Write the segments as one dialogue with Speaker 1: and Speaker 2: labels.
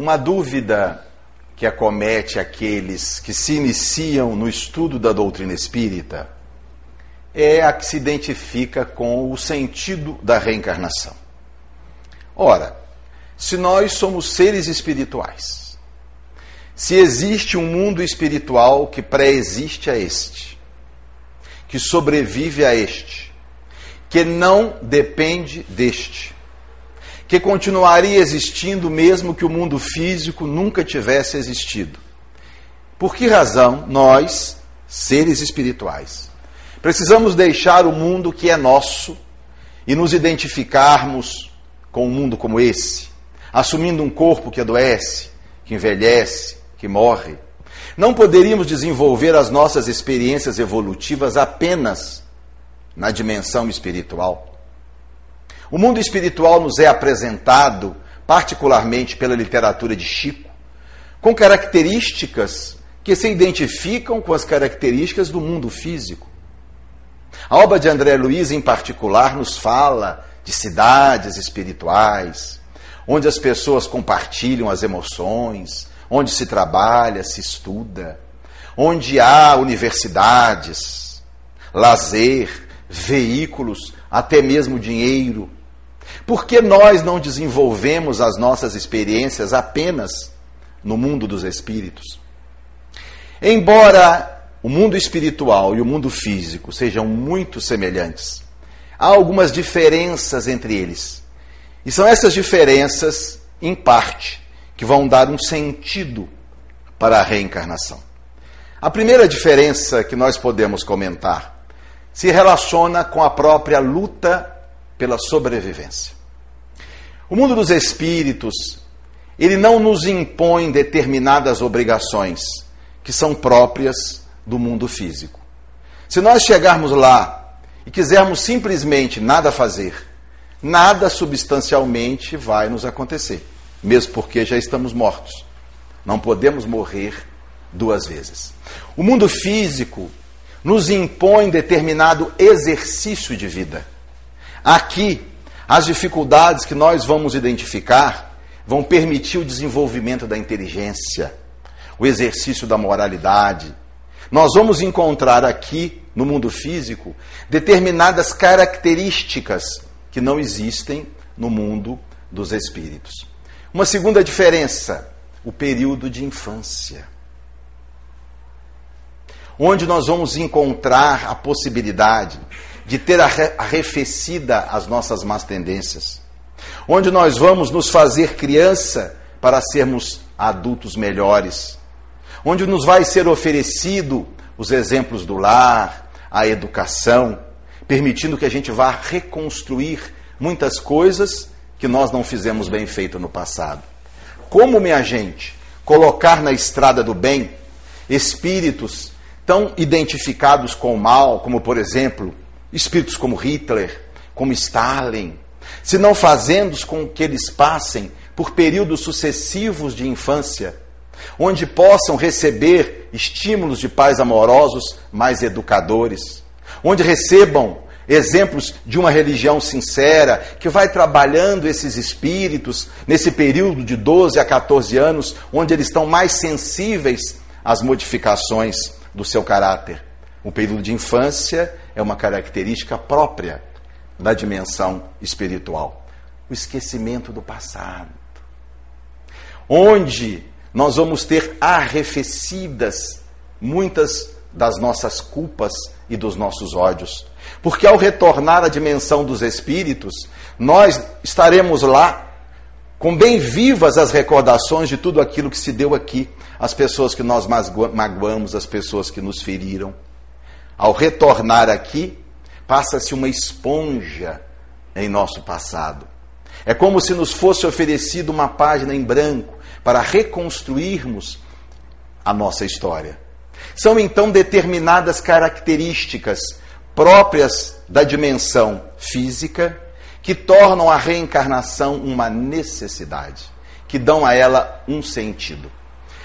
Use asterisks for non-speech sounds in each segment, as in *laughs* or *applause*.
Speaker 1: Uma dúvida que acomete aqueles que se iniciam no estudo da doutrina espírita é a que se identifica com o sentido da reencarnação. Ora, se nós somos seres espirituais, se existe um mundo espiritual que pré-existe a este, que sobrevive a este, que não depende deste, que continuaria existindo mesmo que o mundo físico nunca tivesse existido. Por que razão nós, seres espirituais, precisamos deixar o mundo que é nosso e nos identificarmos com um mundo como esse, assumindo um corpo que adoece, que envelhece, que morre? Não poderíamos desenvolver as nossas experiências evolutivas apenas na dimensão espiritual. O mundo espiritual nos é apresentado, particularmente pela literatura de Chico, com características que se identificam com as características do mundo físico. A obra de André Luiz, em particular, nos fala de cidades espirituais, onde as pessoas compartilham as emoções, onde se trabalha, se estuda, onde há universidades, lazer, veículos, até mesmo dinheiro por que nós não desenvolvemos as nossas experiências apenas no mundo dos espíritos? Embora o mundo espiritual e o mundo físico sejam muito semelhantes, há algumas diferenças entre eles. E são essas diferenças, em parte, que vão dar um sentido para a reencarnação. A primeira diferença que nós podemos comentar se relaciona com a própria luta pela sobrevivência. O mundo dos espíritos, ele não nos impõe determinadas obrigações que são próprias do mundo físico. Se nós chegarmos lá e quisermos simplesmente nada fazer, nada substancialmente vai nos acontecer, mesmo porque já estamos mortos. Não podemos morrer duas vezes. O mundo físico nos impõe determinado exercício de vida. Aqui as dificuldades que nós vamos identificar vão permitir o desenvolvimento da inteligência, o exercício da moralidade. Nós vamos encontrar aqui, no mundo físico, determinadas características que não existem no mundo dos espíritos. Uma segunda diferença, o período de infância. Onde nós vamos encontrar a possibilidade de ter arrefecida as nossas más tendências, onde nós vamos nos fazer criança para sermos adultos melhores, onde nos vai ser oferecido os exemplos do lar, a educação, permitindo que a gente vá reconstruir muitas coisas que nós não fizemos bem feito no passado. Como, minha gente, colocar na estrada do bem espíritos tão identificados com o mal, como por exemplo espíritos como Hitler, como Stalin, se não fazendo com que eles passem por períodos sucessivos de infância, onde possam receber estímulos de pais amorosos mais educadores, onde recebam exemplos de uma religião sincera que vai trabalhando esses espíritos nesse período de 12 a 14 anos, onde eles estão mais sensíveis às modificações do seu caráter. O período de infância é uma característica própria da dimensão espiritual. O esquecimento do passado. Onde nós vamos ter arrefecidas muitas das nossas culpas e dos nossos ódios. Porque ao retornar à dimensão dos espíritos, nós estaremos lá com bem vivas as recordações de tudo aquilo que se deu aqui, as pessoas que nós magoamos, as pessoas que nos feriram ao retornar aqui, passa-se uma esponja em nosso passado. É como se nos fosse oferecido uma página em branco para reconstruirmos a nossa história. São então determinadas características próprias da dimensão física que tornam a reencarnação uma necessidade, que dão a ela um sentido.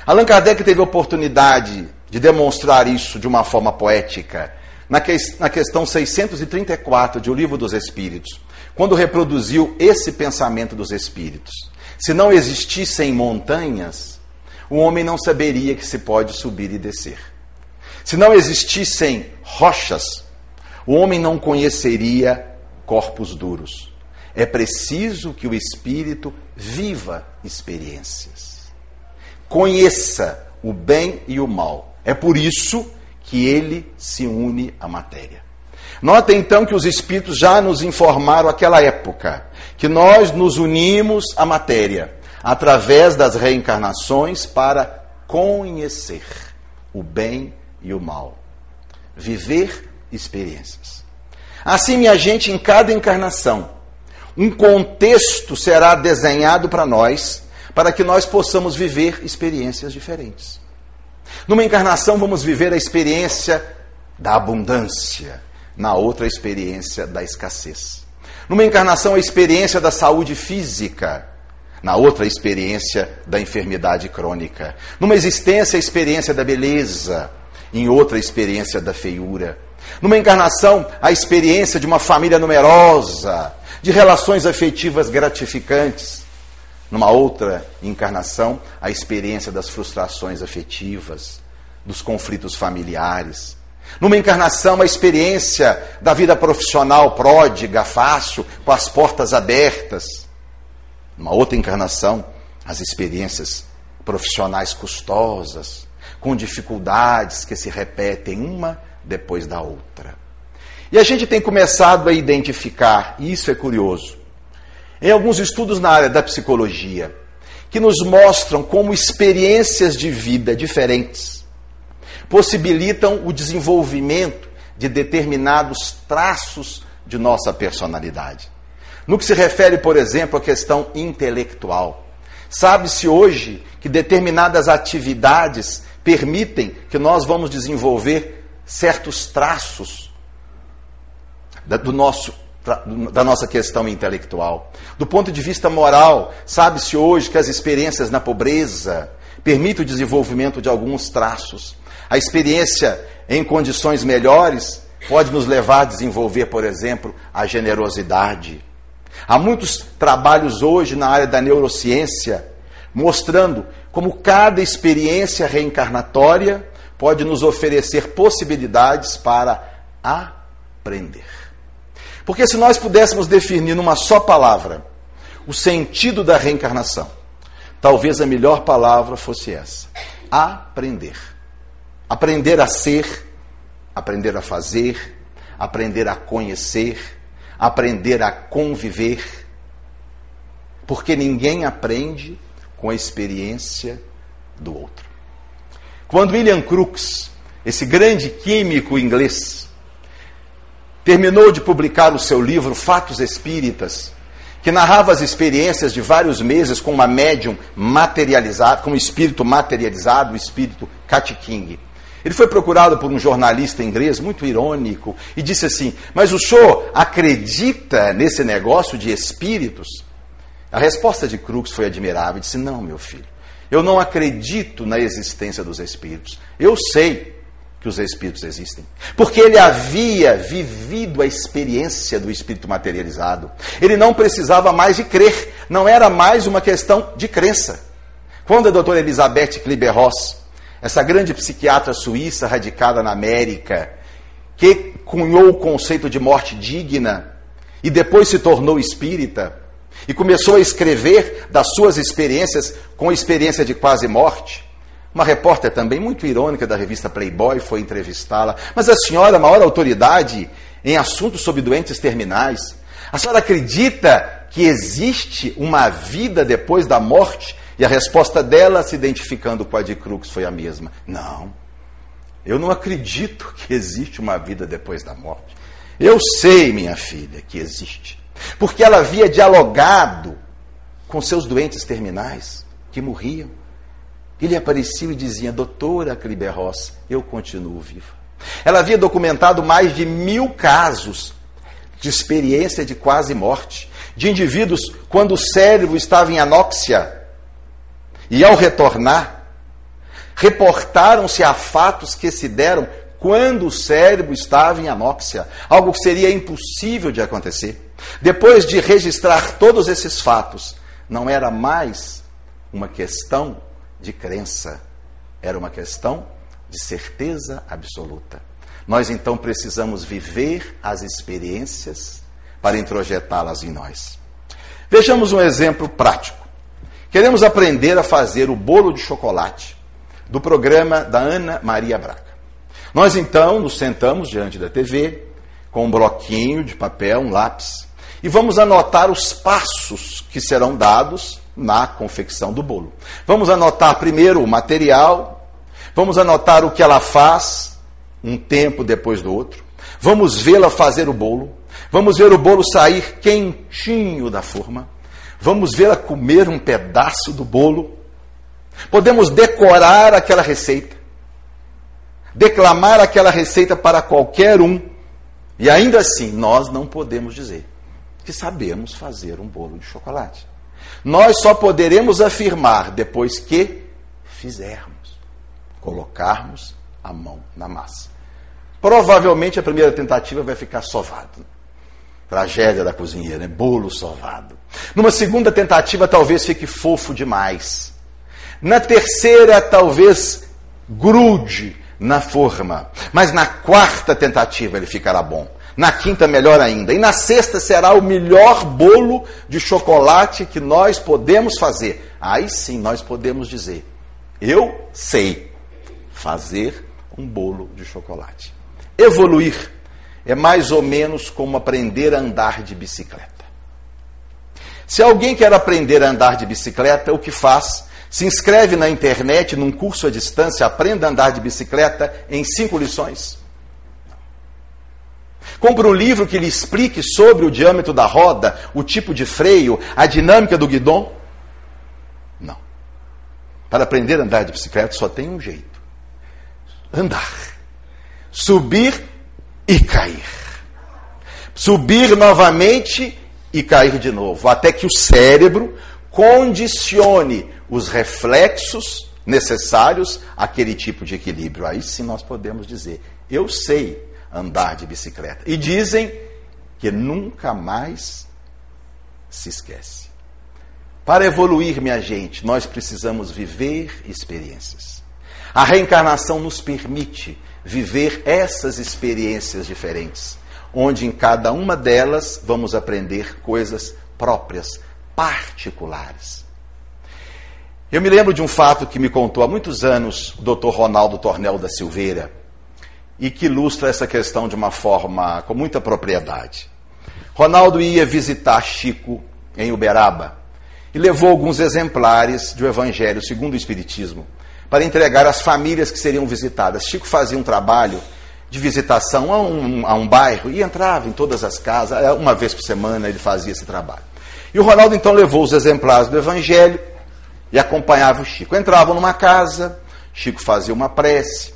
Speaker 1: Allan Kardec teve oportunidade de demonstrar isso de uma forma poética na, que, na questão 634 de O Livro dos Espíritos, quando reproduziu esse pensamento dos Espíritos. Se não existissem montanhas, o homem não saberia que se pode subir e descer. Se não existissem rochas, o homem não conheceria corpos duros. É preciso que o espírito viva experiências. Conheça o bem e o mal. É por isso que ele se une à matéria. Notem então que os espíritos já nos informaram aquela época que nós nos unimos à matéria através das reencarnações para conhecer o bem e o mal, viver experiências. Assim, minha gente, em cada encarnação, um contexto será desenhado para nós, para que nós possamos viver experiências diferentes. Numa encarnação, vamos viver a experiência da abundância, na outra, a experiência da escassez. Numa encarnação, a experiência da saúde física, na outra, a experiência da enfermidade crônica. Numa existência, a experiência da beleza, em outra, a experiência da feiura. Numa encarnação, a experiência de uma família numerosa, de relações afetivas gratificantes. Numa outra encarnação, a experiência das frustrações afetivas, dos conflitos familiares. Numa encarnação, a experiência da vida profissional pródiga, fácil, com as portas abertas. Numa outra encarnação, as experiências profissionais custosas, com dificuldades que se repetem uma depois da outra. E a gente tem começado a identificar, e isso é curioso, em alguns estudos na área da psicologia, que nos mostram como experiências de vida diferentes possibilitam o desenvolvimento de determinados traços de nossa personalidade. No que se refere, por exemplo, à questão intelectual, sabe-se hoje que determinadas atividades permitem que nós vamos desenvolver certos traços do nosso, da nossa questão intelectual. Do ponto de vista moral, sabe-se hoje que as experiências na pobreza permitem o desenvolvimento de alguns traços. A experiência em condições melhores pode nos levar a desenvolver, por exemplo, a generosidade. Há muitos trabalhos hoje na área da neurociência mostrando como cada experiência reencarnatória pode nos oferecer possibilidades para aprender. Porque se nós pudéssemos definir numa só palavra o sentido da reencarnação, talvez a melhor palavra fosse essa: aprender. Aprender a ser, aprender a fazer, aprender a conhecer, aprender a conviver. Porque ninguém aprende com a experiência do outro. Quando William Crookes, esse grande químico inglês, terminou de publicar o seu livro Fatos Espíritas, que narrava as experiências de vários meses com uma médium materializada, com um espírito materializado, o espírito Cat King. Ele foi procurado por um jornalista inglês muito irônico e disse assim: Mas o senhor acredita nesse negócio de espíritos? A resposta de Crux foi admirável. Disse: Não, meu filho, eu não acredito na existência dos espíritos. Eu sei que os espíritos existem. Porque ele havia vivido a experiência do espírito materializado. Ele não precisava mais de crer. Não era mais uma questão de crença. Quando a doutora Elizabeth Kliber-Ross essa grande psiquiatra suíça radicada na América, que cunhou o conceito de morte digna e depois se tornou espírita e começou a escrever das suas experiências com experiência de quase morte. Uma repórter também muito irônica da revista Playboy foi entrevistá-la. Mas a senhora, maior autoridade em assuntos sobre doentes terminais, a senhora acredita que existe uma vida depois da morte? E a resposta dela, se identificando com a de Crux, foi a mesma: Não, eu não acredito que existe uma vida depois da morte. Eu sei, minha filha, que existe. Porque ela havia dialogado com seus doentes terminais que morriam. Ele aparecia e dizia: Doutora Cliberros, eu continuo viva. Ela havia documentado mais de mil casos de experiência de quase morte, de indivíduos quando o cérebro estava em anóxia e ao retornar, reportaram-se a fatos que se deram quando o cérebro estava em anóxia, algo que seria impossível de acontecer. Depois de registrar todos esses fatos, não era mais uma questão de crença, era uma questão de certeza absoluta. Nós então precisamos viver as experiências para introjetá-las em nós. Vejamos um exemplo prático. Queremos aprender a fazer o bolo de chocolate do programa da Ana Maria Braga. Nós então nos sentamos diante da TV com um bloquinho de papel, um lápis, e vamos anotar os passos que serão dados na confecção do bolo. Vamos anotar primeiro o material, vamos anotar o que ela faz um tempo depois do outro, vamos vê-la fazer o bolo, vamos ver o bolo sair quentinho da forma, vamos vê-la comer um pedaço do bolo, podemos decorar aquela receita, declamar aquela receita para qualquer um, e ainda assim nós não podemos dizer que sabemos fazer um bolo de chocolate. Nós só poderemos afirmar depois que fizermos, colocarmos a mão na massa. Provavelmente a primeira tentativa vai ficar sovado. Tragédia da cozinheira, né? bolo sovado. Numa segunda tentativa, talvez fique fofo demais. Na terceira, talvez grude na forma. Mas na quarta tentativa ele ficará bom. Na quinta, melhor ainda. E na sexta será o melhor bolo de chocolate que nós podemos fazer. Aí sim nós podemos dizer: eu sei fazer um bolo de chocolate. Evoluir é mais ou menos como aprender a andar de bicicleta. Se alguém quer aprender a andar de bicicleta, o que faz? Se inscreve na internet num curso à distância, aprenda a andar de bicicleta em cinco lições. Compre um livro que lhe explique sobre o diâmetro da roda, o tipo de freio, a dinâmica do guidão. Não. Para aprender a andar de bicicleta só tem um jeito: andar. Subir e cair. Subir novamente e cair de novo, até que o cérebro condicione os reflexos necessários àquele tipo de equilíbrio. Aí sim nós podemos dizer: eu sei andar de bicicleta. E dizem que nunca mais se esquece. Para evoluir, minha gente, nós precisamos viver experiências. A reencarnação nos permite viver essas experiências diferentes, onde em cada uma delas vamos aprender coisas próprias, particulares. Eu me lembro de um fato que me contou há muitos anos o Dr. Ronaldo Tornel da Silveira e que ilustra essa questão de uma forma com muita propriedade. Ronaldo ia visitar Chico em Uberaba e levou alguns exemplares do Evangelho segundo o Espiritismo para entregar às famílias que seriam visitadas. Chico fazia um trabalho de visitação a um, a um bairro e entrava em todas as casas, é, uma vez por semana ele fazia esse trabalho. E o Ronaldo então levou os exemplares do Evangelho e acompanhava o Chico. Entravam numa casa, Chico fazia uma prece,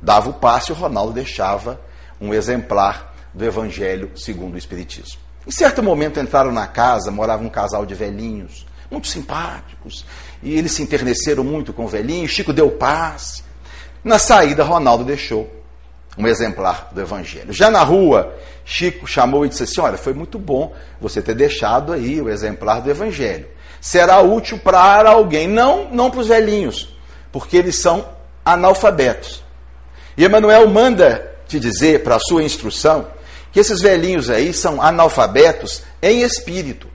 Speaker 1: dava o passe o Ronaldo deixava um exemplar do Evangelho segundo o Espiritismo. Em certo momento entraram na casa, morava um casal de velhinhos, muito simpáticos, e eles se enterneceram muito com o velhinho, Chico deu passe. Na saída, Ronaldo deixou um exemplar do Evangelho. Já na rua, Chico chamou e disse assim: Olha, foi muito bom você ter deixado aí o exemplar do Evangelho. Será útil para alguém, não, não para os velhinhos, porque eles são analfabetos. E Emanuel manda te dizer, para a sua instrução, que esses velhinhos aí são analfabetos em espírito.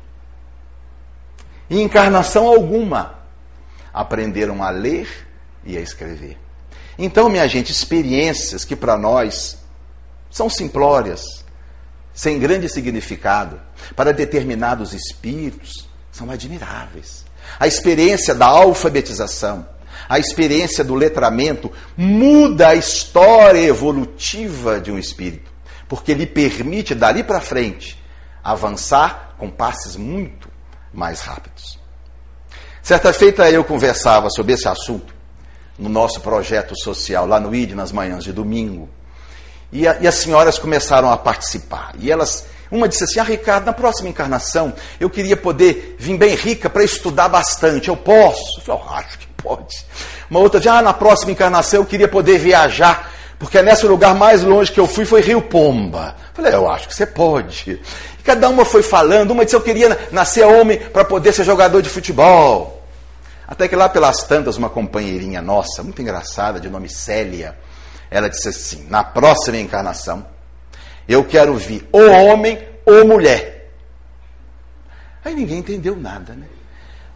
Speaker 1: Em encarnação alguma, aprenderam a ler e a escrever. Então, minha gente, experiências que para nós são simplórias, sem grande significado, para determinados espíritos são admiráveis. A experiência da alfabetização, a experiência do letramento muda a história evolutiva de um espírito, porque lhe permite, dali para frente, avançar com passes muito mais rápidos. Certa feita eu conversava sobre esse assunto no nosso projeto social, lá no ID, nas manhãs de domingo, e, a, e as senhoras começaram a participar. E elas uma disse assim: Ah, Ricardo, na próxima encarnação eu queria poder vir bem rica para estudar bastante. Eu posso? Eu falei, oh, acho que pode. Uma outra disse: Ah, na próxima encarnação eu queria poder viajar Porque nesse lugar mais longe que eu fui foi Rio Pomba. Falei, eu acho que você pode. E cada uma foi falando, uma disse eu queria nascer homem para poder ser jogador de futebol. Até que lá pelas tantas, uma companheirinha nossa, muito engraçada, de nome Célia, ela disse assim: na próxima encarnação, eu quero vir ou homem ou mulher. Aí ninguém entendeu nada, né?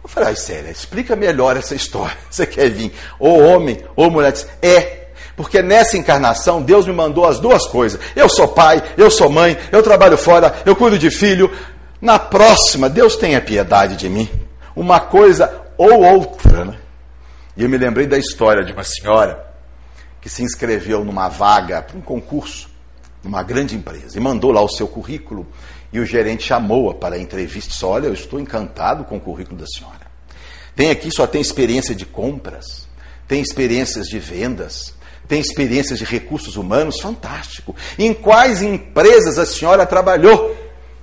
Speaker 1: Eu falei, ai, Célia, explica melhor essa história. *laughs* Você quer vir ou homem ou mulher? Disse, é, porque nessa encarnação Deus me mandou as duas coisas. Eu sou pai, eu sou mãe, eu trabalho fora, eu cuido de filho. Na próxima, Deus tenha piedade de mim. Uma coisa ou outra. Né? E eu me lembrei da história de uma senhora que se inscreveu numa vaga para um concurso numa grande empresa e mandou lá o seu currículo e o gerente chamou-a para a entrevista e disse: Olha, eu estou encantado com o currículo da senhora. Tem aqui, só tem experiência de compras, tem experiências de vendas, tem experiências de recursos humanos, fantástico. Em quais empresas a senhora trabalhou?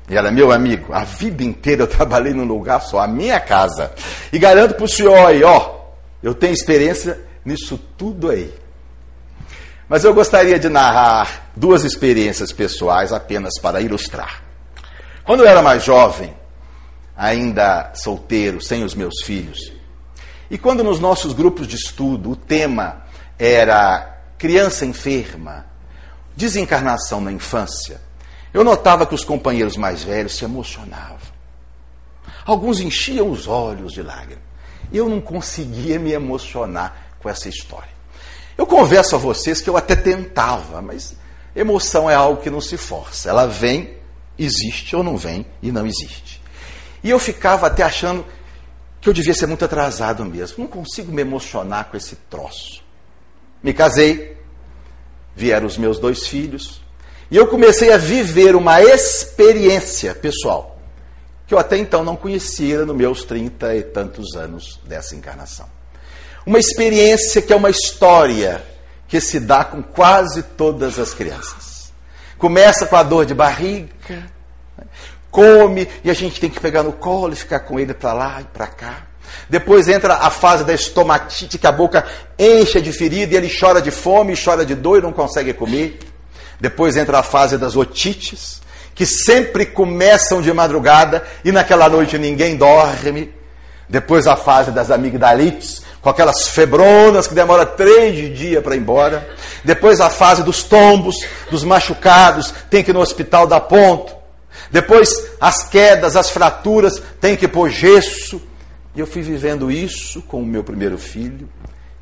Speaker 1: E ela, meu amigo, a vida inteira eu trabalhei num lugar só, a minha casa. E garanto para o senhor aí, ó, eu tenho experiência nisso tudo aí. Mas eu gostaria de narrar duas experiências pessoais apenas para ilustrar. Quando eu era mais jovem, ainda solteiro, sem os meus filhos, e quando nos nossos grupos de estudo o tema era criança enferma, desencarnação na infância, eu notava que os companheiros mais velhos se emocionavam. Alguns enchiam os olhos de lágrimas. Eu não conseguia me emocionar com essa história. Eu converso a vocês que eu até tentava, mas emoção é algo que não se força. Ela vem, existe ou não vem e não existe. E eu ficava até achando que eu devia ser muito atrasado mesmo. Não consigo me emocionar com esse troço. Me casei, vieram os meus dois filhos, e eu comecei a viver uma experiência pessoal que eu até então não conhecia nos meus trinta e tantos anos dessa encarnação. Uma experiência que é uma história que se dá com quase todas as crianças. Começa com a dor de barriga, come e a gente tem que pegar no colo e ficar com ele para lá e para cá. Depois entra a fase da estomatite, que a boca enche de ferida e ele chora de fome, chora de dor e não consegue comer. Depois entra a fase das otites, que sempre começam de madrugada e naquela noite ninguém dorme. Depois a fase das amigdalites, com aquelas febronas que demora três dias para ir embora. Depois a fase dos tombos, dos machucados, tem que ir no hospital dar ponto. Depois as quedas, as fraturas, tem que pôr gesso. E eu fui vivendo isso com o meu primeiro filho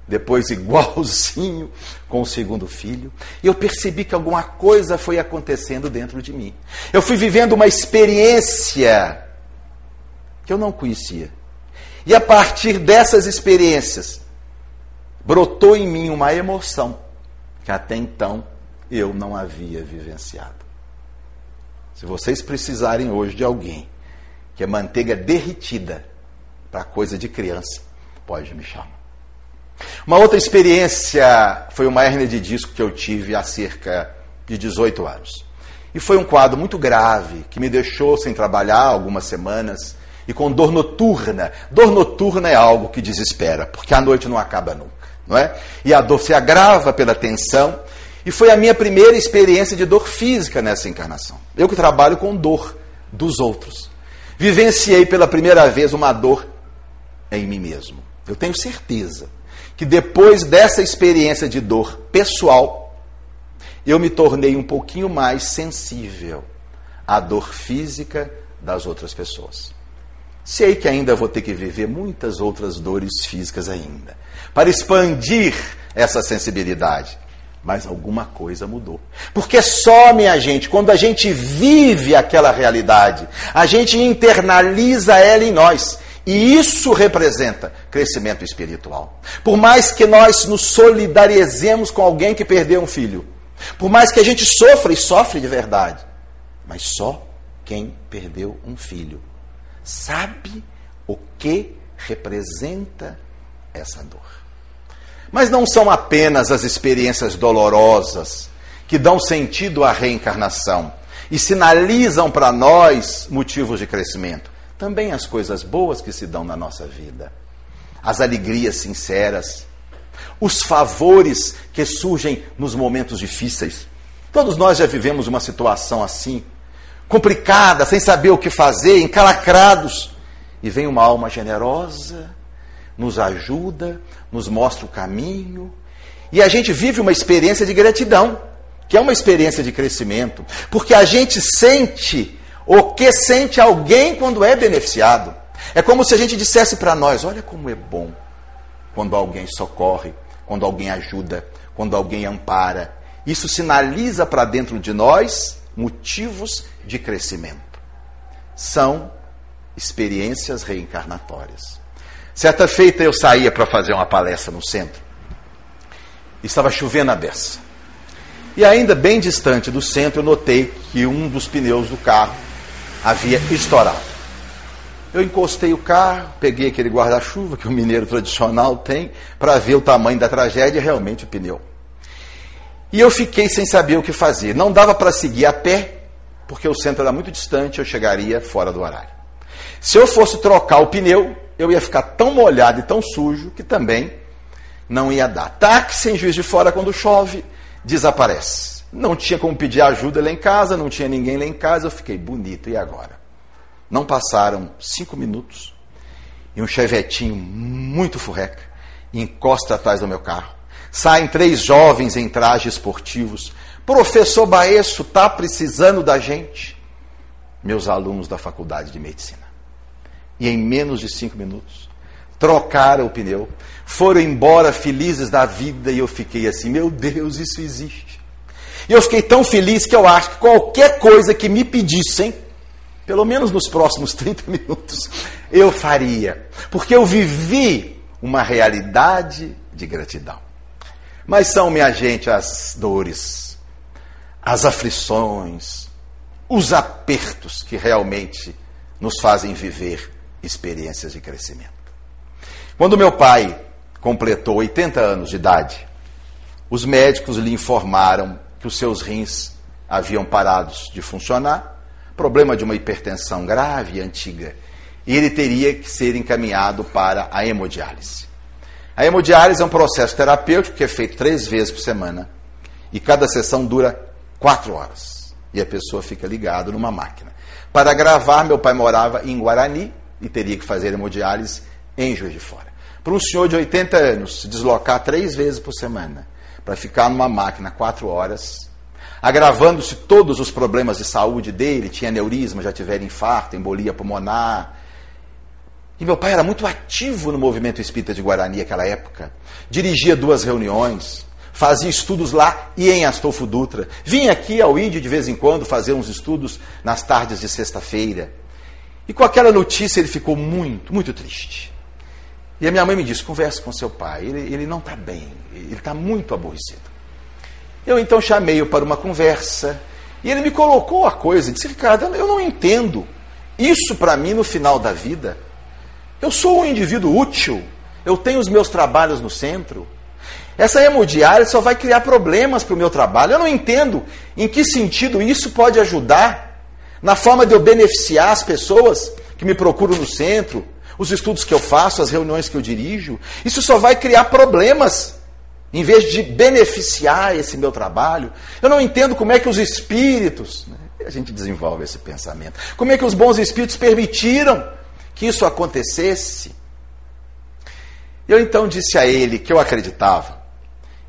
Speaker 1: depois igualzinho com o segundo filho, e eu percebi que alguma coisa foi acontecendo dentro de mim. Eu fui vivendo uma experiência que eu não conhecia. E a partir dessas experiências, brotou em mim uma emoção que até então eu não havia vivenciado. Se vocês precisarem hoje de alguém que é manteiga derretida para coisa de criança, pode me chamar. Uma outra experiência foi uma hernia de disco que eu tive há cerca de 18 anos. E foi um quadro muito grave que me deixou sem trabalhar algumas semanas e com dor noturna. Dor noturna é algo que desespera, porque a noite não acaba nunca, não é? E a dor se agrava pela tensão. E foi a minha primeira experiência de dor física nessa encarnação. Eu que trabalho com dor dos outros. Vivenciei pela primeira vez uma dor em mim mesmo. Eu tenho certeza que depois dessa experiência de dor pessoal, eu me tornei um pouquinho mais sensível à dor física das outras pessoas. Sei que ainda vou ter que viver muitas outras dores físicas ainda, para expandir essa sensibilidade. Mas alguma coisa mudou. Porque só, minha gente, quando a gente vive aquela realidade, a gente internaliza ela em nós. E isso representa crescimento espiritual. Por mais que nós nos solidarizemos com alguém que perdeu um filho, por mais que a gente sofra e sofre de verdade, mas só quem perdeu um filho sabe o que representa essa dor. Mas não são apenas as experiências dolorosas que dão sentido à reencarnação e sinalizam para nós motivos de crescimento também as coisas boas que se dão na nossa vida, as alegrias sinceras, os favores que surgem nos momentos difíceis. Todos nós já vivemos uma situação assim, complicada, sem saber o que fazer, encalacrados. E vem uma alma generosa, nos ajuda, nos mostra o caminho. E a gente vive uma experiência de gratidão, que é uma experiência de crescimento, porque a gente sente o que sente alguém quando é beneficiado. É como se a gente dissesse para nós: olha como é bom quando alguém socorre, quando alguém ajuda, quando alguém ampara. Isso sinaliza para dentro de nós motivos de crescimento. São experiências reencarnatórias. Certa feita eu saía para fazer uma palestra no centro. Estava chovendo a beça. E ainda bem distante do centro, eu notei que um dos pneus do carro havia estourado. Eu encostei o carro, peguei aquele guarda-chuva que o mineiro tradicional tem, para ver o tamanho da tragédia, realmente o pneu. E eu fiquei sem saber o que fazer. Não dava para seguir a pé, porque o centro era muito distante, eu chegaria fora do horário. Se eu fosse trocar o pneu, eu ia ficar tão molhado e tão sujo que também não ia dar. Táxi em Juiz de Fora, quando chove, desaparece. Não tinha como pedir ajuda lá em casa, não tinha ninguém lá em casa, eu fiquei bonito. E agora? Não passaram cinco minutos e um chevetinho muito furreca encosta atrás do meu carro. Saem três jovens em trajes esportivos. Professor Baesso está precisando da gente. Meus alunos da faculdade de medicina. E em menos de cinco minutos, trocaram o pneu, foram embora felizes da vida e eu fiquei assim: meu Deus, isso existe. E eu fiquei tão feliz que eu acho que qualquer coisa que me pedissem, pelo menos nos próximos *laughs* 30 minutos, eu faria. Porque eu vivi uma realidade de gratidão. Mas são, minha gente, as dores, as aflições, os apertos que realmente nos fazem viver experiências de crescimento. Quando meu pai completou 80 anos de idade, os médicos lhe informaram que os seus rins haviam parados de funcionar problema de uma hipertensão grave e antiga, e ele teria que ser encaminhado para a hemodiálise. A hemodiálise é um processo terapêutico que é feito três vezes por semana, e cada sessão dura quatro horas, e a pessoa fica ligada numa máquina. Para gravar, meu pai morava em Guarani e teria que fazer hemodiálise em Juiz de Fora. Para um senhor de 80 anos se deslocar três vezes por semana para ficar numa máquina quatro horas agravando-se todos os problemas de saúde dele, tinha neurisma, já tiveram infarto, embolia pulmonar. E meu pai era muito ativo no movimento espírita de Guarani naquela época. Dirigia duas reuniões, fazia estudos lá e em Astolfo Dutra. Vinha aqui ao Índio de vez em quando fazer uns estudos nas tardes de sexta-feira. E com aquela notícia ele ficou muito, muito triste. E a minha mãe me disse: converse com seu pai, ele, ele não está bem, ele está muito aborrecido. Eu então chamei-o para uma conversa e ele me colocou a coisa disse: Ricardo, eu não entendo. Isso para mim no final da vida. Eu sou um indivíduo útil, eu tenho os meus trabalhos no centro. Essa hemodiária só vai criar problemas para o meu trabalho. Eu não entendo em que sentido isso pode ajudar na forma de eu beneficiar as pessoas que me procuram no centro, os estudos que eu faço, as reuniões que eu dirijo. Isso só vai criar problemas em vez de beneficiar esse meu trabalho, eu não entendo como é que os espíritos, né, a gente desenvolve esse pensamento, como é que os bons espíritos permitiram que isso acontecesse. Eu então disse a ele que eu acreditava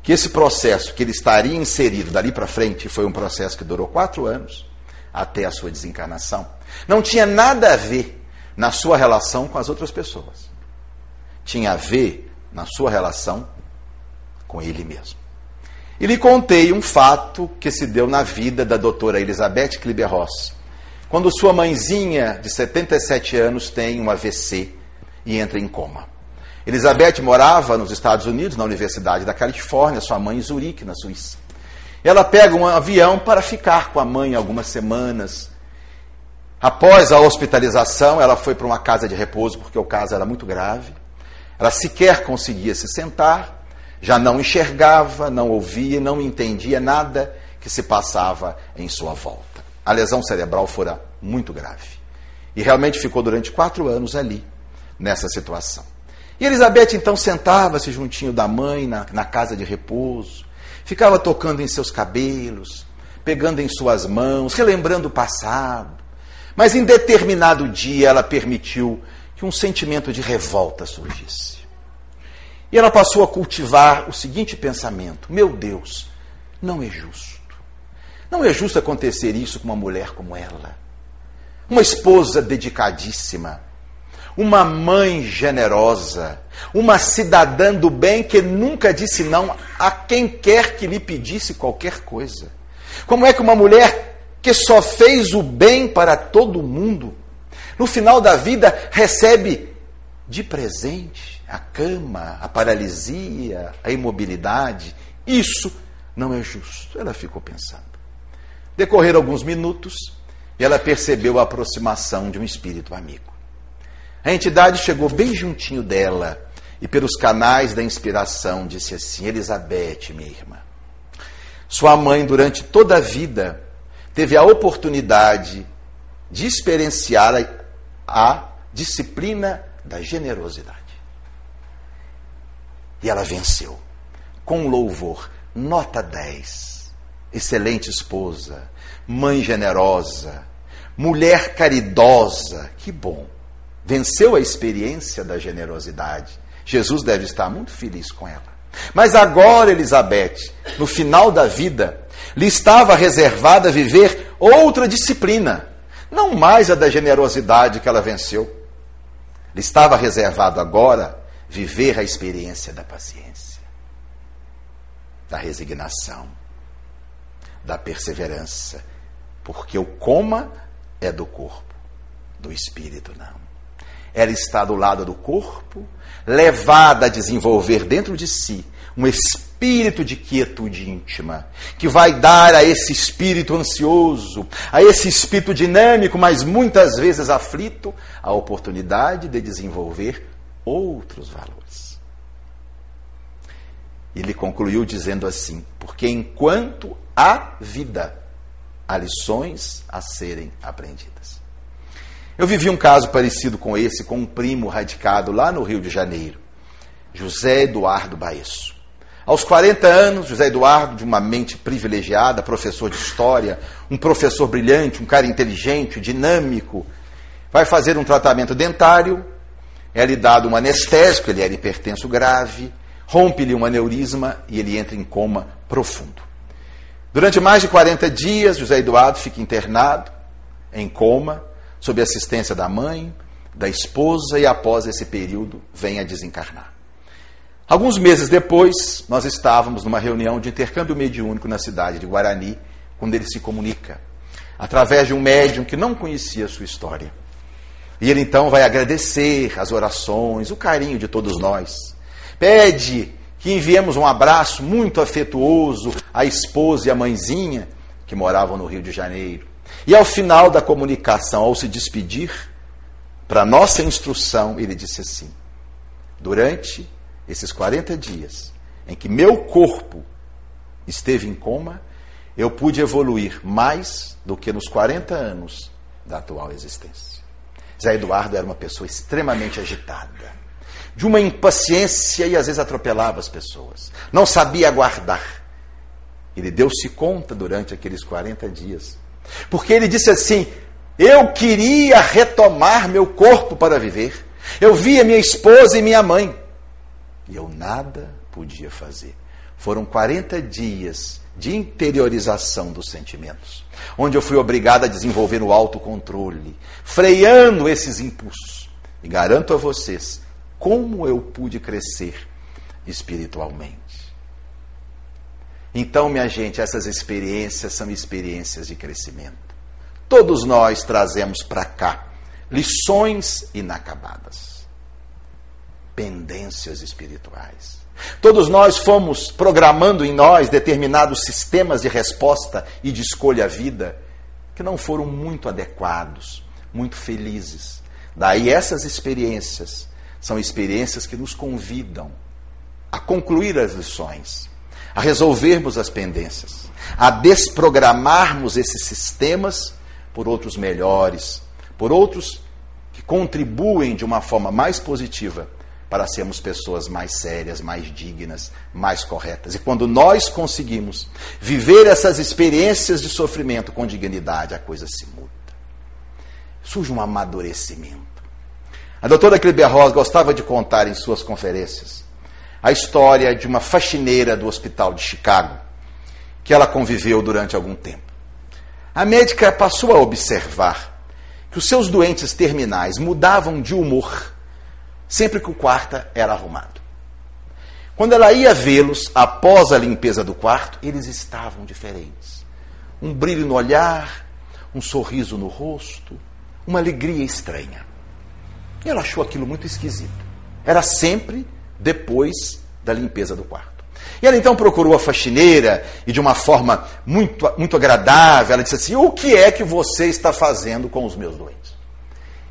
Speaker 1: que esse processo que ele estaria inserido dali para frente, foi um processo que durou quatro anos, até a sua desencarnação, não tinha nada a ver na sua relação com as outras pessoas. Tinha a ver na sua relação com ele mesmo. E lhe contei um fato que se deu na vida da doutora Elizabeth Kliber-Ross, quando sua mãezinha, de 77 anos, tem um AVC e entra em coma. Elizabeth morava nos Estados Unidos, na Universidade da Califórnia, sua mãe em Zurique, na Suíça. Ela pega um avião para ficar com a mãe algumas semanas. Após a hospitalização, ela foi para uma casa de repouso, porque o caso era muito grave. Ela sequer conseguia se sentar já não enxergava, não ouvia, não entendia nada que se passava em sua volta. A lesão cerebral fora muito grave. E realmente ficou durante quatro anos ali, nessa situação. E Elizabeth então sentava-se juntinho da mãe na, na casa de repouso, ficava tocando em seus cabelos, pegando em suas mãos, relembrando o passado. Mas em determinado dia ela permitiu que um sentimento de revolta surgisse. E ela passou a cultivar o seguinte pensamento: Meu Deus, não é justo. Não é justo acontecer isso com uma mulher como ela. Uma esposa dedicadíssima, uma mãe generosa, uma cidadã do bem que nunca disse não a quem quer que lhe pedisse qualquer coisa. Como é que uma mulher que só fez o bem para todo mundo, no final da vida recebe de presente a cama, a paralisia, a imobilidade? Isso não é justo. Ela ficou pensando. Decorreram alguns minutos e ela percebeu a aproximação de um espírito amigo. A entidade chegou bem juntinho dela e, pelos canais da inspiração, disse assim: Elizabeth, minha irmã, sua mãe, durante toda a vida, teve a oportunidade de experienciar a, disciplina da generosidade. E ela venceu, com louvor, nota 10. Excelente esposa, mãe generosa, mulher caridosa, que bom venceu a experiência da generosidade. Jesus deve estar muito feliz com ela. Mas agora, Elizabeth, no final da vida, lhe estava reservada viver outra disciplina, não mais a da generosidade que ela venceu. Lhe estava reservado agora viver a experiência da paciência, da resignação, da perseverança, porque o coma é do corpo, do espírito não. Ela está do lado do corpo, levada a desenvolver dentro de si um espírito de quietude íntima, que vai dar a esse espírito ansioso, a esse espírito dinâmico, mas muitas vezes aflito, a oportunidade de desenvolver outros valores. Ele concluiu dizendo assim: porque enquanto há vida, há lições a serem aprendidas. Eu vivi um caso parecido com esse, com um primo radicado lá no Rio de Janeiro, José Eduardo Baesso. Aos 40 anos, José Eduardo, de uma mente privilegiada, professor de história, um professor brilhante, um cara inteligente, dinâmico, vai fazer um tratamento dentário, é-lhe dado um anestésico, ele era hipertenso grave, rompe-lhe um aneurisma e ele entra em coma profundo. Durante mais de 40 dias, José Eduardo fica internado, em coma, sob assistência da mãe, da esposa e após esse período vem a desencarnar. Alguns meses depois, nós estávamos numa reunião de intercâmbio mediúnico na cidade de Guarani, quando ele se comunica, através de um médium que não conhecia a sua história. E ele então vai agradecer as orações, o carinho de todos nós. Pede que enviemos um abraço muito afetuoso à esposa e à mãezinha que moravam no Rio de Janeiro. E ao final da comunicação, ao se despedir, para nossa instrução, ele disse assim: Durante esses 40 dias em que meu corpo esteve em coma, eu pude evoluir mais do que nos 40 anos da atual existência. Zé Eduardo era uma pessoa extremamente agitada, de uma impaciência e às vezes atropelava as pessoas, não sabia aguardar. Ele deu-se conta durante aqueles 40 dias porque ele disse assim: Eu queria retomar meu corpo para viver. Eu via minha esposa e minha mãe. E eu nada podia fazer. Foram 40 dias de interiorização dos sentimentos, onde eu fui obrigado a desenvolver o autocontrole, freando esses impulsos. E garanto a vocês como eu pude crescer espiritualmente. Então, minha gente, essas experiências são experiências de crescimento. Todos nós trazemos para cá lições inacabadas, pendências espirituais. Todos nós fomos programando em nós determinados sistemas de resposta e de escolha à vida que não foram muito adequados, muito felizes. Daí essas experiências são experiências que nos convidam a concluir as lições a resolvermos as pendências, a desprogramarmos esses sistemas por outros melhores, por outros que contribuem de uma forma mais positiva para sermos pessoas mais sérias, mais dignas, mais corretas. E quando nós conseguimos viver essas experiências de sofrimento com dignidade, a coisa se muda. Surge um amadurecimento. A doutora Kleber Ross gostava de contar em suas conferências a história de uma faxineira do hospital de Chicago, que ela conviveu durante algum tempo. A médica passou a observar que os seus doentes terminais mudavam de humor sempre que o quarto era arrumado. Quando ela ia vê-los após a limpeza do quarto, eles estavam diferentes. Um brilho no olhar, um sorriso no rosto, uma alegria estranha. Ela achou aquilo muito esquisito. Era sempre depois da limpeza do quarto. E ela então procurou a faxineira e, de uma forma muito, muito agradável, ela disse assim: O que é que você está fazendo com os meus doentes?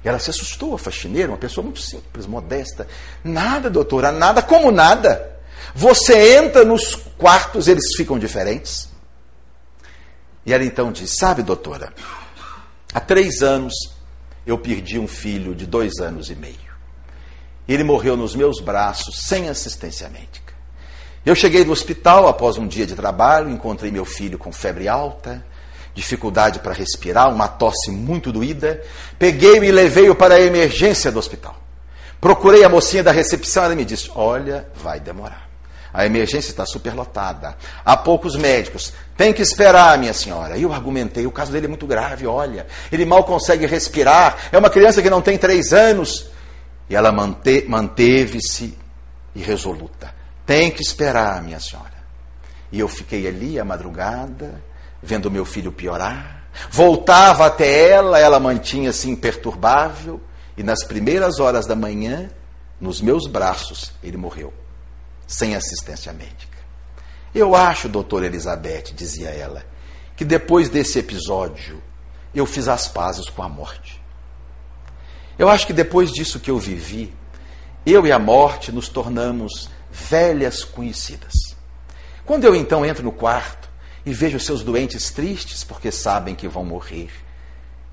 Speaker 1: E ela se assustou, a faxineira, uma pessoa muito simples, modesta. Nada, doutora, nada como nada. Você entra nos quartos, eles ficam diferentes. E ela então diz: Sabe, doutora, há três anos eu perdi um filho de dois anos e meio. Ele morreu nos meus braços, sem assistência médica. Eu cheguei do hospital após um dia de trabalho, encontrei meu filho com febre alta, dificuldade para respirar, uma tosse muito doída. Peguei-o e levei-o para a emergência do hospital. Procurei a mocinha da recepção, ela me disse: Olha, vai demorar. A emergência está superlotada. Há poucos médicos. Tem que esperar, minha senhora. Eu argumentei: o caso dele é muito grave, olha. Ele mal consegue respirar. É uma criança que não tem três anos. E ela mante manteve-se irresoluta. Tem que esperar, minha senhora. E eu fiquei ali a madrugada vendo meu filho piorar. Voltava até ela, ela mantinha-se imperturbável, e nas primeiras horas da manhã, nos meus braços, ele morreu, sem assistência médica. Eu acho, doutora Elizabeth, dizia ela, que depois desse episódio eu fiz as pazes com a morte. Eu acho que depois disso que eu vivi, eu e a morte nos tornamos velhas conhecidas. Quando eu então entro no quarto, e vejo seus doentes tristes porque sabem que vão morrer.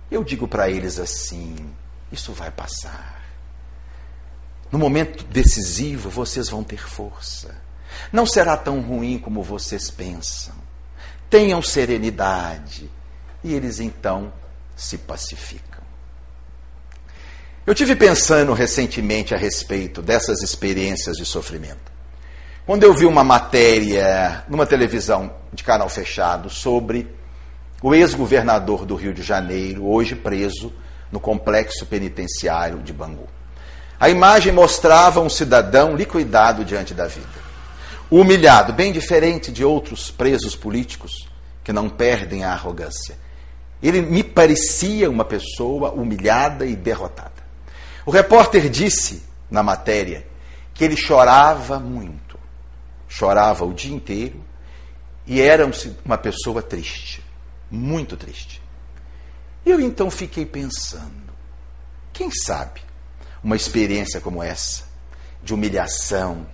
Speaker 1: Eu digo para eles assim: isso vai passar. No momento decisivo, vocês vão ter força. Não será tão ruim como vocês pensam. Tenham serenidade. E eles então se pacificam. Eu tive pensando recentemente a respeito dessas experiências de sofrimento. Quando eu vi uma matéria numa televisão de canal fechado sobre o ex-governador do Rio de Janeiro, hoje preso no complexo penitenciário de Bangu. A imagem mostrava um cidadão liquidado diante da vida. Humilhado, bem diferente de outros presos políticos que não perdem a arrogância. Ele me parecia uma pessoa humilhada e derrotada. O repórter disse na matéria que ele chorava muito chorava o dia inteiro e era uma pessoa triste, muito triste. Eu então fiquei pensando, quem sabe uma experiência como essa, de humilhação,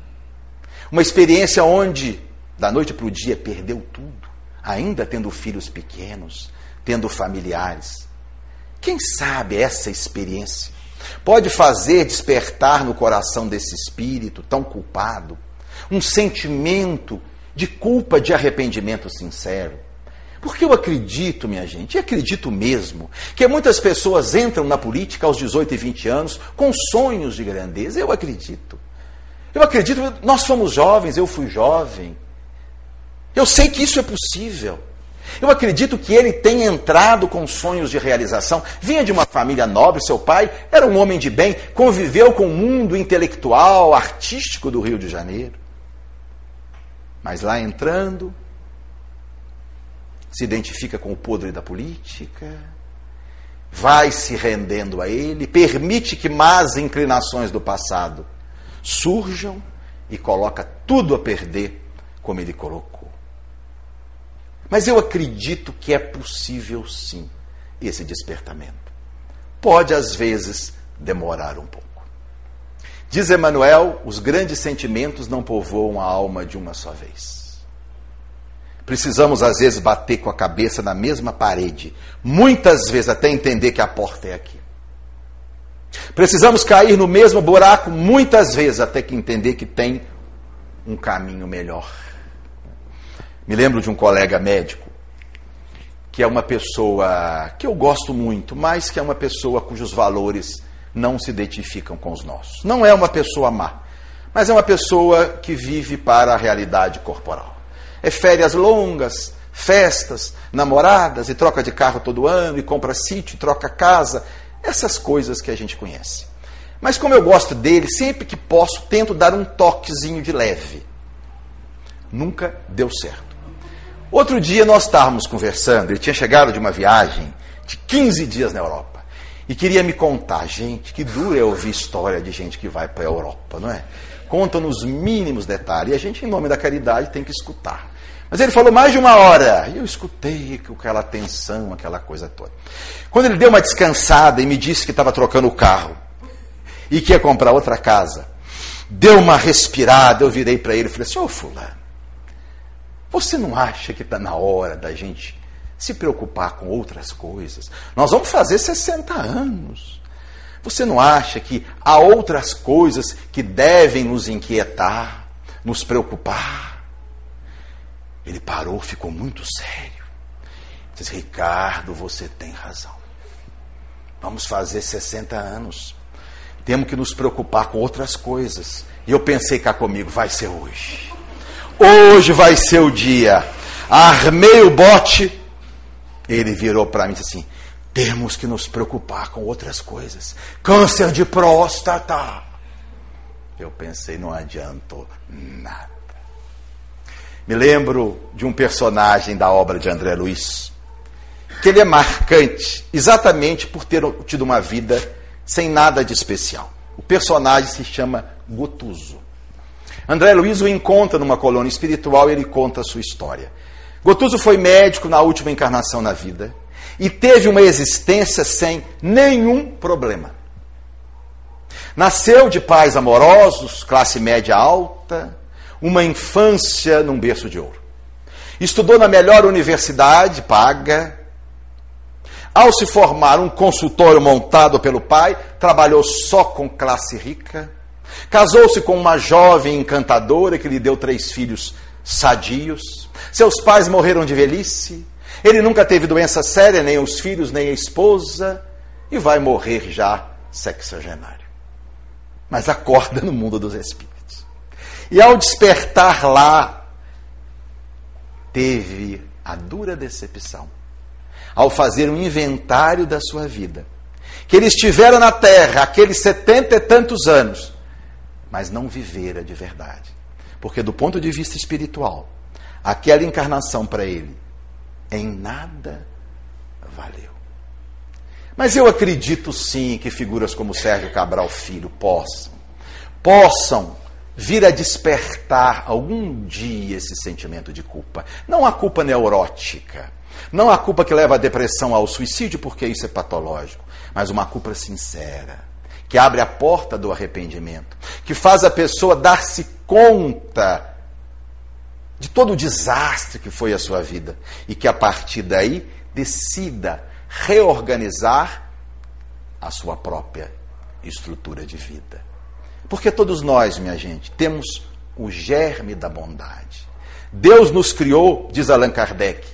Speaker 1: uma experiência onde, da noite para o dia, perdeu tudo, ainda tendo filhos pequenos, tendo familiares. Quem sabe essa experiência pode fazer despertar no coração desse espírito tão culpado um sentimento de culpa, de arrependimento sincero. Porque eu acredito, minha gente, e acredito mesmo, que muitas pessoas entram na política aos 18 e 20 anos com sonhos de grandeza. Eu acredito. Eu acredito, nós fomos jovens, eu fui jovem. Eu sei que isso é possível. Eu acredito que ele tem entrado com sonhos de realização. Vinha de uma família nobre, seu pai era um homem de bem, conviveu com o mundo intelectual, artístico do Rio de Janeiro. Mas lá entrando, se identifica com o podre da política, vai se rendendo a ele, permite que más inclinações do passado surjam e coloca tudo a perder como ele colocou. Mas eu acredito que é possível sim esse despertamento. Pode às vezes demorar um pouco. Diz Emmanuel: os grandes sentimentos não povoam a alma de uma só vez. Precisamos, às vezes, bater com a cabeça na mesma parede, muitas vezes até entender que a porta é aqui. Precisamos cair no mesmo buraco muitas vezes até que entender que tem um caminho melhor. Me lembro de um colega médico que é uma pessoa que eu gosto muito, mas que é uma pessoa cujos valores não se identificam com os nossos. Não é uma pessoa má, mas é uma pessoa que vive para a realidade corporal. É férias longas, festas, namoradas, e troca de carro todo ano, e compra sítio, troca casa, essas coisas que a gente conhece. Mas como eu gosto dele, sempre que posso, tento dar um toquezinho de leve. Nunca deu certo. Outro dia nós estávamos conversando, ele tinha chegado de uma viagem de 15 dias na Europa e queria me contar, gente, que duro é ouvir história de gente que vai para a Europa, não é? Conta nos mínimos detalhes e a gente, em nome da caridade, tem que escutar. Mas ele falou mais de uma hora. E eu escutei aquela tensão, aquela coisa toda. Quando ele deu uma descansada e me disse que estava trocando o carro e que ia comprar outra casa, deu uma respirada, eu virei para ele e falei assim: Ô Fulano, você não acha que está na hora da gente se preocupar com outras coisas? Nós vamos fazer 60 anos. Você não acha que há outras coisas que devem nos inquietar, nos preocupar? Ele parou, ficou muito sério. Disse: Ricardo, você tem razão. Vamos fazer 60 anos. Temos que nos preocupar com outras coisas. E eu pensei cá comigo, vai ser hoje. Hoje vai ser o dia. Armei o bote. Ele virou para mim e disse assim: temos que nos preocupar com outras coisas. Câncer de próstata. Eu pensei, não adiantou nada. Me lembro de um personagem da obra de André Luiz, que ele é marcante exatamente por ter tido uma vida sem nada de especial. O personagem se chama Gotuso. André Luiz o encontra numa colônia espiritual e ele conta a sua história. Gotuso foi médico na última encarnação na vida e teve uma existência sem nenhum problema. Nasceu de pais amorosos, classe média alta, uma infância num berço de ouro. Estudou na melhor universidade, paga. Ao se formar um consultório montado pelo pai, trabalhou só com classe rica. Casou-se com uma jovem encantadora que lhe deu três filhos sadios. Seus pais morreram de velhice. Ele nunca teve doença séria, nem os filhos, nem a esposa. E vai morrer já sexagenário. Mas acorda no mundo dos espíritos. E ao despertar lá, teve a dura decepção. Ao fazer um inventário da sua vida. Que ele estivera na terra aqueles setenta e tantos anos mas não vivera de verdade. Porque, do ponto de vista espiritual, aquela encarnação para ele em nada valeu. Mas eu acredito sim que figuras como Sérgio Cabral Filho possam, possam vir a despertar algum dia esse sentimento de culpa. Não a culpa neurótica, não a culpa que leva à depressão, ao suicídio, porque isso é patológico, mas uma culpa sincera que abre a porta do arrependimento, que faz a pessoa dar-se conta de todo o desastre que foi a sua vida e que a partir daí decida reorganizar a sua própria estrutura de vida. Porque todos nós, minha gente, temos o germe da bondade. Deus nos criou, diz Allan Kardec,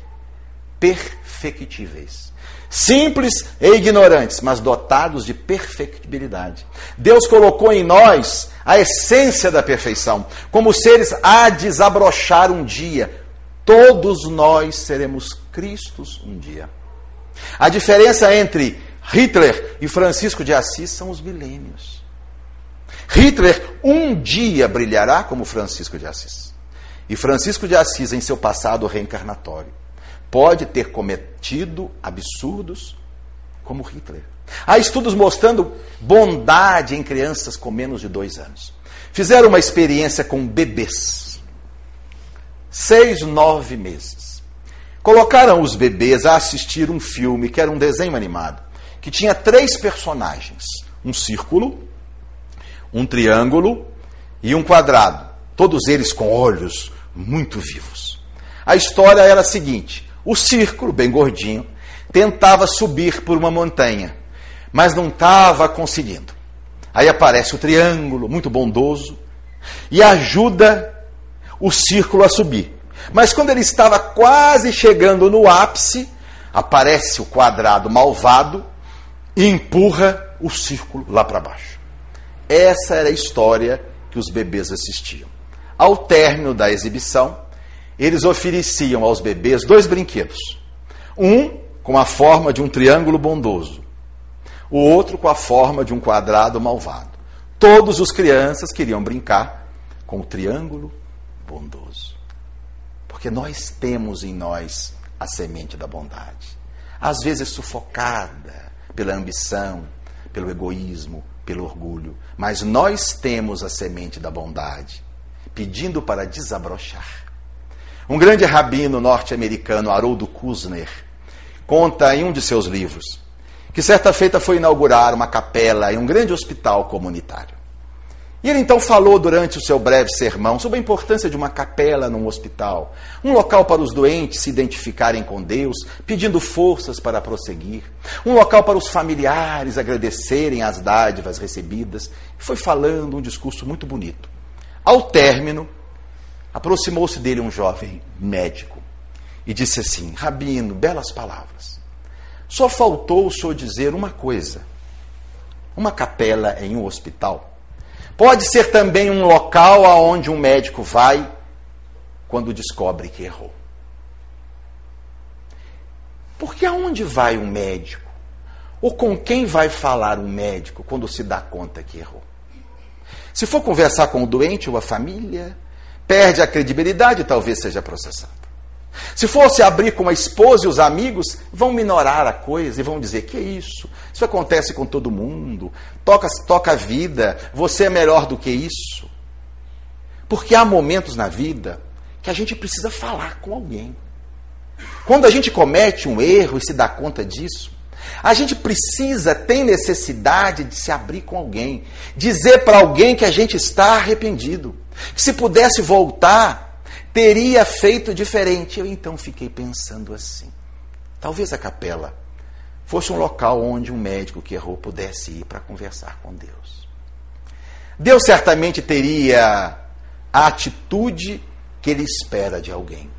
Speaker 1: perfectíveis. Simples e ignorantes, mas dotados de perfectibilidade. Deus colocou em nós a essência da perfeição, como seres a desabrochar um dia. Todos nós seremos Cristos um dia. A diferença entre Hitler e Francisco de Assis são os milênios. Hitler um dia brilhará como Francisco de Assis. E Francisco de Assis, em seu passado reencarnatório, pode ter cometido absurdos como Hitler. Há estudos mostrando bondade em crianças com menos de dois anos. Fizeram uma experiência com bebês. Seis, nove meses. Colocaram os bebês a assistir um filme que era um desenho animado, que tinha três personagens: um círculo, um triângulo e um quadrado. Todos eles com olhos muito vivos. A história era a seguinte: o círculo, bem gordinho, tentava subir por uma montanha, mas não estava conseguindo. Aí aparece o triângulo, muito bondoso, e ajuda o círculo a subir. Mas quando ele estava quase chegando no ápice, aparece o quadrado malvado e empurra o círculo lá para baixo. Essa era a história que os bebês assistiam. Ao término da exibição, eles ofereciam aos bebês dois brinquedos. Um com a forma de um triângulo bondoso, o outro com a forma de um quadrado malvado. Todos os crianças queriam brincar com o triângulo bondoso. Porque nós temos em nós a semente da bondade. Às vezes sufocada pela ambição, pelo egoísmo, pelo orgulho, mas nós temos a semente da bondade, pedindo para desabrochar. Um grande rabino norte-americano, Haroldo Kusner, conta em um de seus livros que certa feita foi inaugurar uma capela em um grande hospital comunitário. E ele então falou durante o seu breve sermão sobre a importância de uma capela num hospital, um local para os doentes se identificarem com Deus, pedindo forças para prosseguir, um local para os familiares agradecerem as dádivas recebidas. Foi falando um discurso muito bonito. Ao término, aproximou-se dele um jovem médico e disse assim: Rabino, belas palavras. Só faltou o senhor dizer uma coisa: uma capela em um hospital Pode ser também um local aonde um médico vai quando descobre que errou. Porque aonde vai um médico? Ou com quem vai falar um médico quando se dá conta que errou? Se for conversar com o doente ou a família, perde a credibilidade e talvez seja processado. Se fosse abrir com a esposa e os amigos, vão minorar a coisa e vão dizer: que isso? Isso acontece com todo mundo. Toca, toca a vida. Você é melhor do que isso. Porque há momentos na vida que a gente precisa falar com alguém. Quando a gente comete um erro e se dá conta disso, a gente precisa, tem necessidade de se abrir com alguém, dizer para alguém que a gente está arrependido, que se pudesse voltar, teria feito diferente. Eu então fiquei pensando assim: talvez a capela fosse um local onde um médico que errou pudesse ir para conversar com Deus. Deus certamente teria a atitude que ele espera de alguém.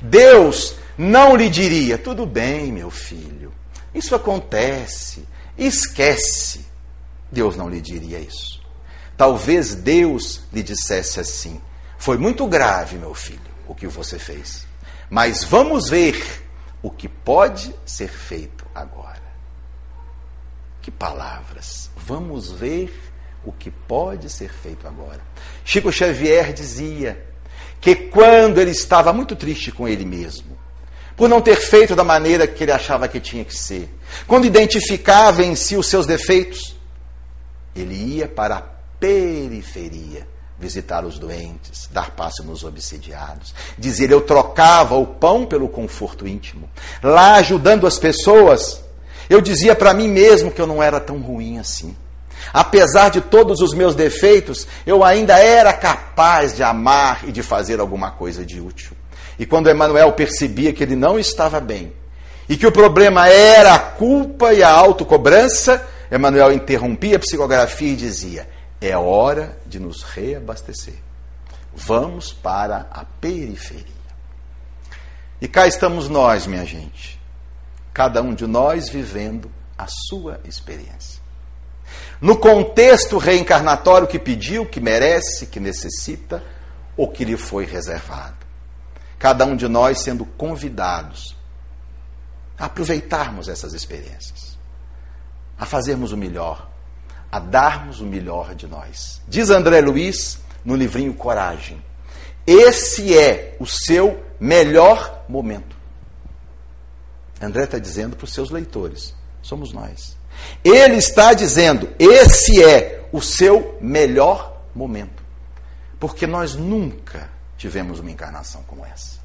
Speaker 1: Deus não lhe diria: tudo bem, meu filho, isso acontece, esquece. Deus não lhe diria isso. Talvez Deus lhe dissesse assim: foi muito grave, meu filho, o que você fez. Mas vamos ver o que pode ser feito agora. Que palavras! Vamos ver o que pode ser feito agora. Chico Xavier dizia que quando ele estava muito triste com ele mesmo, por não ter feito da maneira que ele achava que tinha que ser, quando identificava em si os seus defeitos, ele ia para a periferia visitar os doentes, dar passe nos obsidiados. Dizer, eu trocava o pão pelo conforto íntimo. Lá ajudando as pessoas, eu dizia para mim mesmo que eu não era tão ruim assim. Apesar de todos os meus defeitos, eu ainda era capaz de amar e de fazer alguma coisa de útil. E quando Emmanuel percebia que ele não estava bem, e que o problema era a culpa e a autocobrança, Emmanuel interrompia a psicografia e dizia: é hora de nos reabastecer. Vamos para a periferia. E cá estamos nós, minha gente. Cada um de nós vivendo a sua experiência. No contexto reencarnatório que pediu, que merece, que necessita, ou que lhe foi reservado. Cada um de nós sendo convidados a aproveitarmos essas experiências, a fazermos o melhor a darmos o melhor de nós. Diz André Luiz no livrinho Coragem: esse é o seu melhor momento. André está dizendo para os seus leitores: somos nós. Ele está dizendo: esse é o seu melhor momento. Porque nós nunca tivemos uma encarnação como essa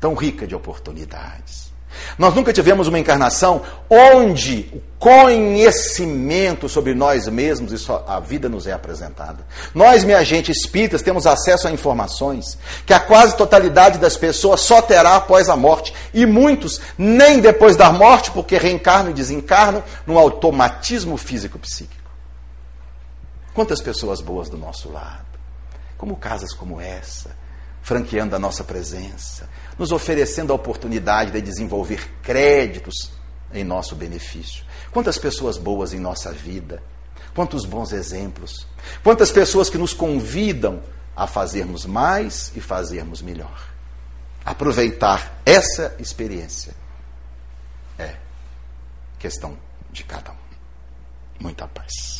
Speaker 1: tão rica de oportunidades nós nunca tivemos uma encarnação onde o conhecimento sobre nós mesmos e a vida nos é apresentada. Nós, minha gente, espíritas, temos acesso a informações que a quase totalidade das pessoas só terá após a morte. E muitos nem depois da morte, porque reencarnam e desencarnam num automatismo físico-psíquico. Quantas pessoas boas do nosso lado. Como casas como essa, franqueando a nossa presença, nos oferecendo a oportunidade de desenvolver créditos em nosso benefício. Quantas pessoas boas em nossa vida, quantos bons exemplos, quantas pessoas que nos convidam a fazermos mais e fazermos melhor. Aproveitar essa experiência é questão de cada um. Muita paz.